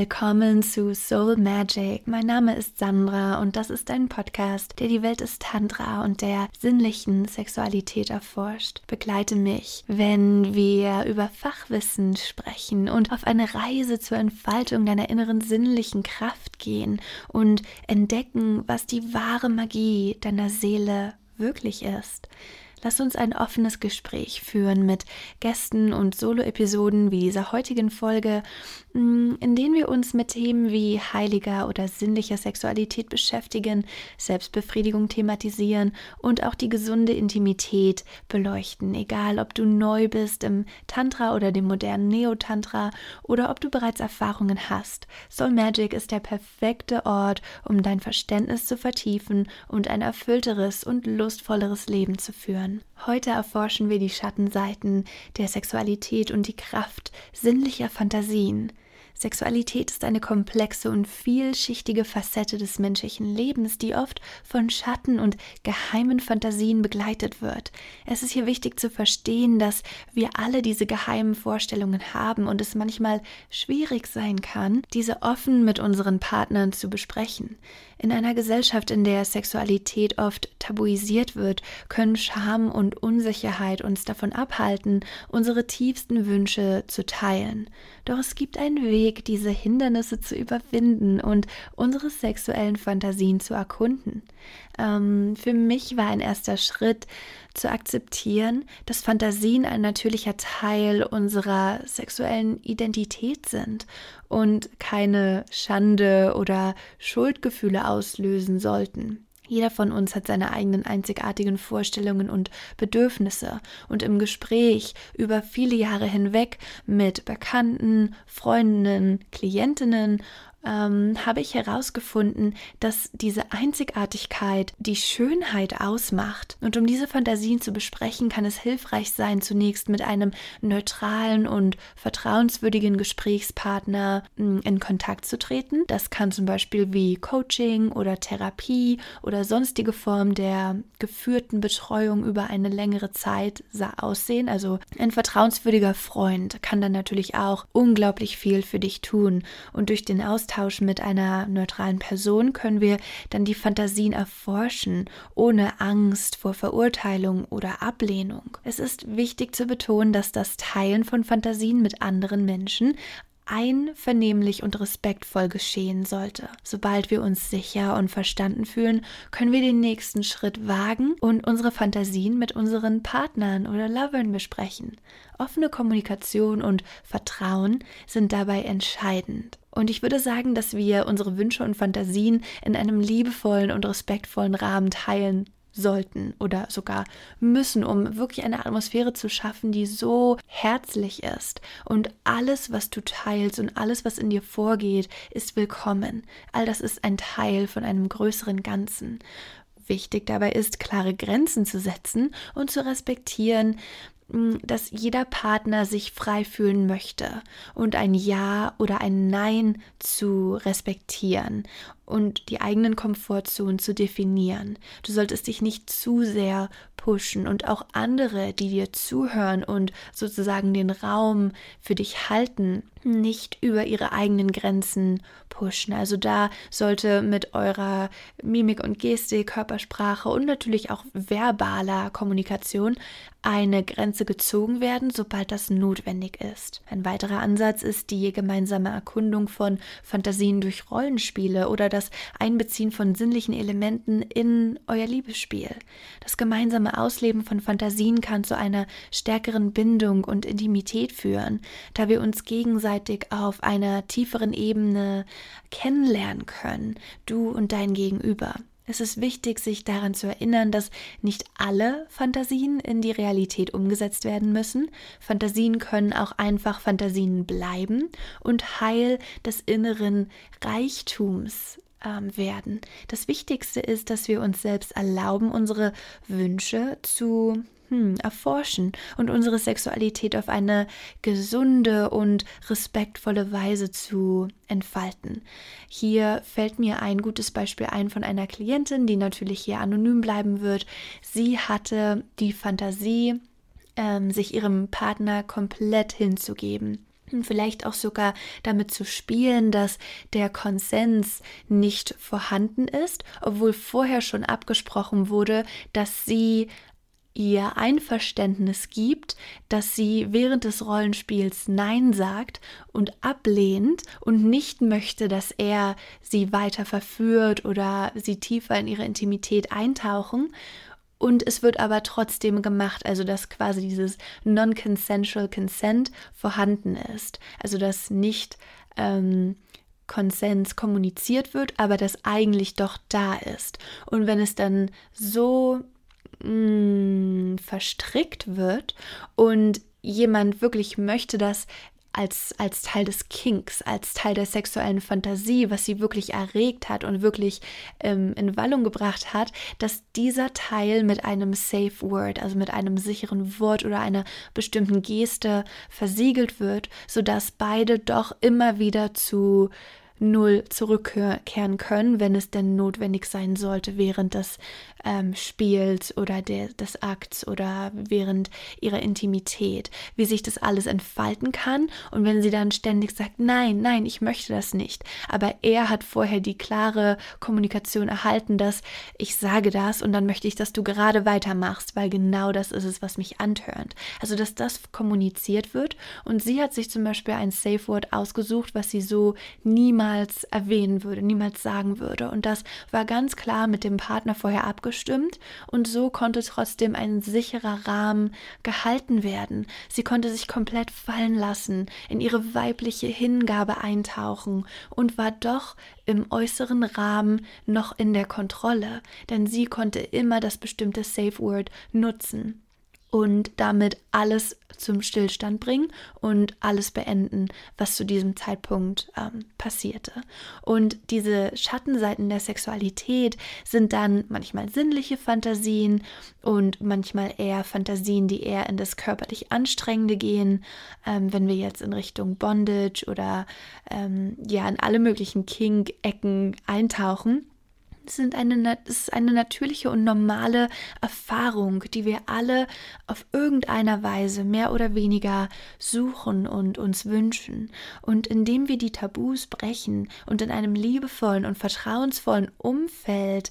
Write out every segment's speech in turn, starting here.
Willkommen zu Soul Magic. Mein Name ist Sandra und das ist ein Podcast, der die Welt des Tantra und der sinnlichen Sexualität erforscht. Begleite mich, wenn wir über Fachwissen sprechen und auf eine Reise zur Entfaltung deiner inneren sinnlichen Kraft gehen und entdecken, was die wahre Magie deiner Seele wirklich ist. Lass uns ein offenes Gespräch führen mit Gästen und Solo-Episoden wie dieser heutigen Folge, mm, in denen wir uns mit Themen wie heiliger oder sinnlicher Sexualität beschäftigen, Selbstbefriedigung thematisieren und auch die gesunde Intimität beleuchten. Egal, ob du neu bist im Tantra oder dem modernen Neo-Tantra oder ob du bereits Erfahrungen hast. Soul Magic ist der perfekte Ort, um dein Verständnis zu vertiefen und ein erfüllteres und lustvolleres Leben zu führen hören. Heute erforschen wir die Schattenseiten der Sexualität und die Kraft sinnlicher Fantasien. Sexualität ist eine komplexe und vielschichtige Facette des menschlichen Lebens, die oft von Schatten und geheimen Fantasien begleitet wird. Es ist hier wichtig zu verstehen, dass wir alle diese geheimen Vorstellungen haben und es manchmal schwierig sein kann, diese offen mit unseren Partnern zu besprechen. In einer Gesellschaft, in der Sexualität oft tabuisiert wird, können Scham und Unsicherheit uns davon abhalten, unsere tiefsten Wünsche zu teilen. Doch es gibt einen Weg, diese Hindernisse zu überwinden und unsere sexuellen Fantasien zu erkunden. Ähm, für mich war ein erster Schritt zu akzeptieren, dass Fantasien ein natürlicher Teil unserer sexuellen Identität sind und keine Schande oder Schuldgefühle auslösen sollten. Jeder von uns hat seine eigenen einzigartigen Vorstellungen und Bedürfnisse. Und im Gespräch über viele Jahre hinweg mit Bekannten, Freundinnen, Klientinnen ähm, habe ich herausgefunden, dass diese Einzigartigkeit die Schönheit ausmacht. Und um diese Fantasien zu besprechen, kann es hilfreich sein, zunächst mit einem neutralen und vertrauenswürdigen Gesprächspartner hm, in Kontakt zu treten. Das kann zum Beispiel wie Coaching oder Therapie oder sonstige Form der geführten Betreuung über eine längere Zeit aussehen. Also ein vertrauenswürdiger Freund kann dann natürlich auch unglaublich viel für dich tun und durch den Austausch Austausch mit einer neutralen Person können wir dann die Fantasien erforschen, ohne Angst vor Verurteilung oder Ablehnung. Es ist wichtig zu betonen, dass das Teilen von Fantasien mit anderen Menschen einvernehmlich und respektvoll geschehen sollte. Sobald wir uns sicher und verstanden fühlen, können wir den nächsten Schritt wagen und unsere Fantasien mit unseren Partnern oder Lovern besprechen. Offene Kommunikation und Vertrauen sind dabei entscheidend. Und ich würde sagen, dass wir unsere Wünsche und Fantasien in einem liebevollen und respektvollen Rahmen teilen sollten oder sogar müssen, um wirklich eine Atmosphäre zu schaffen, die so herzlich ist. Und alles, was du teilst und alles, was in dir vorgeht, ist willkommen. All das ist ein Teil von einem größeren Ganzen. Wichtig dabei ist, klare Grenzen zu setzen und zu respektieren, dass jeder Partner sich frei fühlen möchte und ein Ja oder ein Nein zu respektieren und die eigenen Komfortzonen zu definieren. Du solltest dich nicht zu sehr pushen und auch andere, die dir zuhören und sozusagen den Raum für dich halten, nicht über ihre eigenen Grenzen pushen. Also da sollte mit eurer Mimik und Gestik, Körpersprache und natürlich auch verbaler Kommunikation eine Grenze gezogen werden, sobald das notwendig ist. Ein weiterer Ansatz ist die gemeinsame Erkundung von Fantasien durch Rollenspiele oder das Einbeziehen von sinnlichen Elementen in euer Liebesspiel. Das gemeinsame Ausleben von Fantasien kann zu einer stärkeren Bindung und Intimität führen, da wir uns gegenseitig auf einer tieferen Ebene kennenlernen können, du und dein Gegenüber. Es ist wichtig, sich daran zu erinnern, dass nicht alle Fantasien in die Realität umgesetzt werden müssen. Fantasien können auch einfach Fantasien bleiben und Heil des inneren Reichtums ähm, werden. Das Wichtigste ist, dass wir uns selbst erlauben, unsere Wünsche zu hm, erforschen und unsere Sexualität auf eine gesunde und respektvolle Weise zu entfalten. Hier fällt mir ein gutes Beispiel ein von einer Klientin, die natürlich hier anonym bleiben wird. Sie hatte die Fantasie, ähm, sich ihrem Partner komplett hinzugeben vielleicht auch sogar damit zu spielen, dass der Konsens nicht vorhanden ist, obwohl vorher schon abgesprochen wurde, dass sie ihr Einverständnis gibt, dass sie während des Rollenspiels Nein sagt und ablehnt und nicht möchte, dass er sie weiter verführt oder sie tiefer in ihre Intimität eintauchen. Und es wird aber trotzdem gemacht, also dass quasi dieses Non-Consensual Consent vorhanden ist. Also dass nicht ähm, Konsens kommuniziert wird, aber das eigentlich doch da ist. Und wenn es dann so mh, mm, verstrickt wird und jemand wirklich möchte, dass als, als Teil des Kinks, als Teil der sexuellen Fantasie, was sie wirklich erregt hat und wirklich ähm, in Wallung gebracht hat, dass dieser Teil mit einem Safe Word, also mit einem sicheren Wort oder einer bestimmten Geste versiegelt wird, sodass beide doch immer wieder zu Null zurückkehren können, wenn es denn notwendig sein sollte während des ähm, Spiels oder der, des Akts oder während ihrer Intimität, wie sich das alles entfalten kann. Und wenn sie dann ständig sagt, nein, nein, ich möchte das nicht, aber er hat vorher die klare Kommunikation erhalten, dass ich sage das und dann möchte ich, dass du gerade weitermachst, weil genau das ist es, was mich antörnt. Also, dass das kommuniziert wird. Und sie hat sich zum Beispiel ein Safe Word ausgesucht, was sie so niemals erwähnen würde, niemals sagen würde. Und das war ganz klar mit dem Partner vorher abgestimmt. Und so konnte trotzdem ein sicherer Rahmen gehalten werden. Sie konnte sich komplett fallen lassen, in ihre weibliche Hingabe eintauchen und war doch im äußeren Rahmen noch in der Kontrolle, denn sie konnte immer das bestimmte Safe Word nutzen und damit alles zum Stillstand bringen und alles beenden, was zu diesem Zeitpunkt ähm, passierte. Und diese Schattenseiten der Sexualität sind dann manchmal sinnliche Fantasien und manchmal eher Fantasien, die eher in das körperlich Anstrengende gehen, ähm, wenn wir jetzt in Richtung Bondage oder ähm, ja in alle möglichen Kink-Ecken eintauchen sind eine, ist eine natürliche und normale Erfahrung, die wir alle auf irgendeiner Weise mehr oder weniger suchen und uns wünschen. Und indem wir die Tabus brechen und in einem liebevollen und vertrauensvollen Umfeld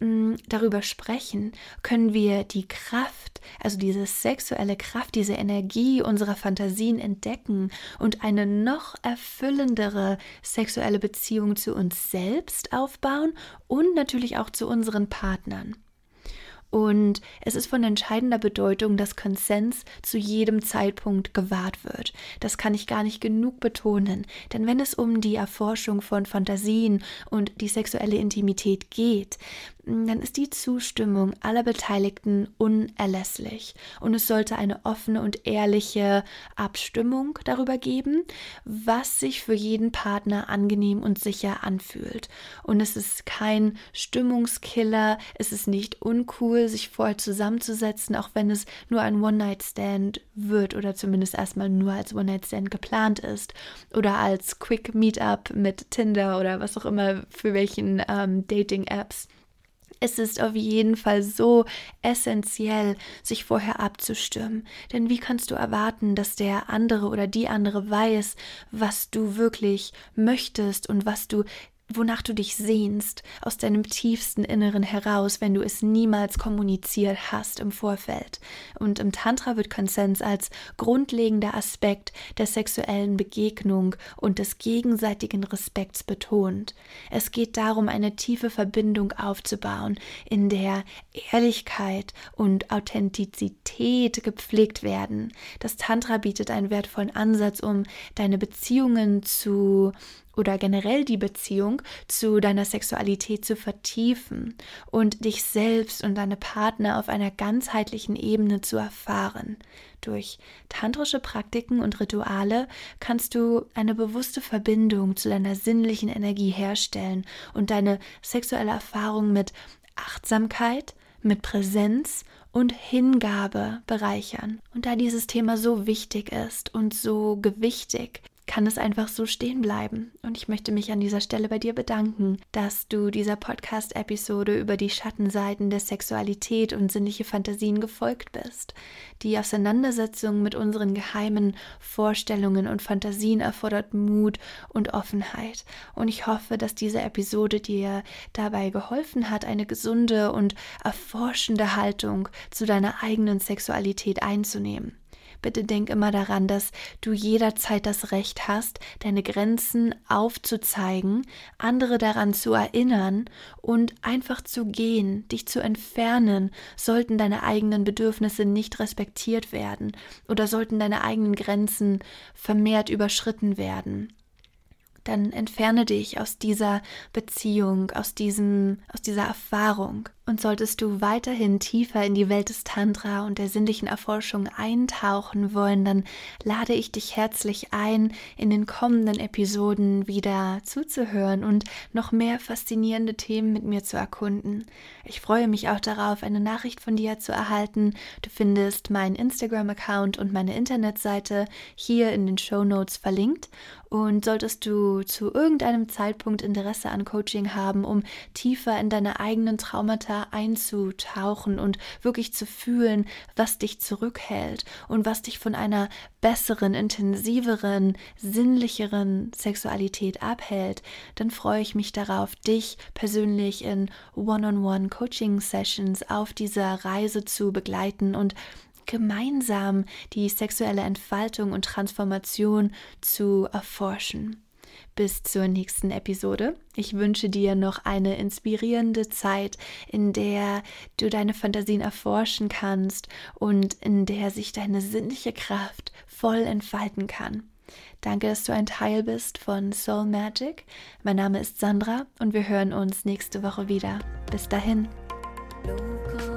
Mm, darüber sprechen, können wir die Kraft, also diese sexuelle Kraft, diese Energie unserer Fantasien entdecken und eine noch erfüllendere sexuelle Beziehung zu uns selbst aufbauen und natürlich auch zu unseren Partnern. Und es ist von entscheidender Bedeutung, dass Konsens zu jedem Zeitpunkt gewahrt wird. Das kann ich gar nicht genug betonen. Denn wenn es um die Erforschung von Fantasien und die sexuelle Intimität geht, dann ist die Zustimmung aller Beteiligten unerlässlich. Und es sollte eine offene und ehrliche Abstimmung darüber geben, was sich für jeden Partner angenehm und sicher anfühlt. Und es ist kein Stimmungskiller, es ist nicht uncool, sich vorher zusammenzusetzen, auch wenn es nur ein One-Night-Stand wird oder zumindest erstmal nur als One-Night-Stand geplant ist oder als Quick Meetup mit Tinder oder was auch immer für welchen ähm, Dating-Apps es ist auf jeden Fall so essentiell, sich vorher abzustimmen. Denn wie kannst du erwarten, dass der andere oder die andere weiß, was du wirklich möchtest und was du wonach du dich sehnst, aus deinem tiefsten Inneren heraus, wenn du es niemals kommuniziert hast im Vorfeld. Und im Tantra wird Konsens als grundlegender Aspekt der sexuellen Begegnung und des gegenseitigen Respekts betont. Es geht darum, eine tiefe Verbindung aufzubauen, in der Ehrlichkeit und Authentizität gepflegt werden. Das Tantra bietet einen wertvollen Ansatz, um deine Beziehungen zu oder generell die Beziehung zu deiner Sexualität zu vertiefen und dich selbst und deine Partner auf einer ganzheitlichen Ebene zu erfahren. Durch tantrische Praktiken und Rituale kannst du eine bewusste Verbindung zu deiner sinnlichen Energie herstellen und deine sexuelle Erfahrung mit Achtsamkeit, mit Präsenz und Hingabe bereichern. Und da dieses Thema so wichtig ist und so gewichtig, kann es einfach so stehen bleiben. Und ich möchte mich an dieser Stelle bei dir bedanken, dass du dieser Podcast-Episode über die Schattenseiten der Sexualität und sinnliche Fantasien gefolgt bist. Die Auseinandersetzung mit unseren geheimen Vorstellungen und Fantasien erfordert Mut und Offenheit. Und ich hoffe, dass diese Episode dir dabei geholfen hat, eine gesunde und erforschende Haltung zu deiner eigenen Sexualität einzunehmen. Bitte denk immer daran, dass du jederzeit das Recht hast, deine Grenzen aufzuzeigen, andere daran zu erinnern und einfach zu gehen, dich zu entfernen, sollten deine eigenen Bedürfnisse nicht respektiert werden oder sollten deine eigenen Grenzen vermehrt überschritten werden dann entferne dich aus dieser Beziehung, aus diesem, aus dieser Erfahrung. Und solltest du weiterhin tiefer in die Welt des Tantra und der sinnlichen Erforschung eintauchen wollen, dann lade ich dich herzlich ein, in den kommenden Episoden wieder zuzuhören und noch mehr faszinierende Themen mit mir zu erkunden. Ich freue mich auch darauf, eine Nachricht von dir zu erhalten. Du findest meinen Instagram-Account und meine Internetseite hier in den Show Notes verlinkt. Und solltest du zu irgendeinem Zeitpunkt Interesse an Coaching haben, um tiefer in deine eigenen Traumata tiefer einzutauchen und wirklich zu fühlen, was dich zurückhält und was dich von einer besseren, intensiveren, sinnlicheren Sexualität abhält, dann freue ich mich darauf, dich persönlich in One-on-One-Coaching-Sessions auf dieser Reise zu begleiten und gemeinsam die sexuelle Entfaltung und Transformation zu erforschen bis zur nächsten Episode. Ich wünsche dir noch eine inspirierende Zeit, in der du deine Fantasien erforschen kannst und in der sich deine sinnliche Kraft voll entfalten kann. Danke, dass du ein Teil bist von Soul Magic. Mein Name ist Sandra und wir hören uns nächste Woche wieder. Bis dahin. Loco,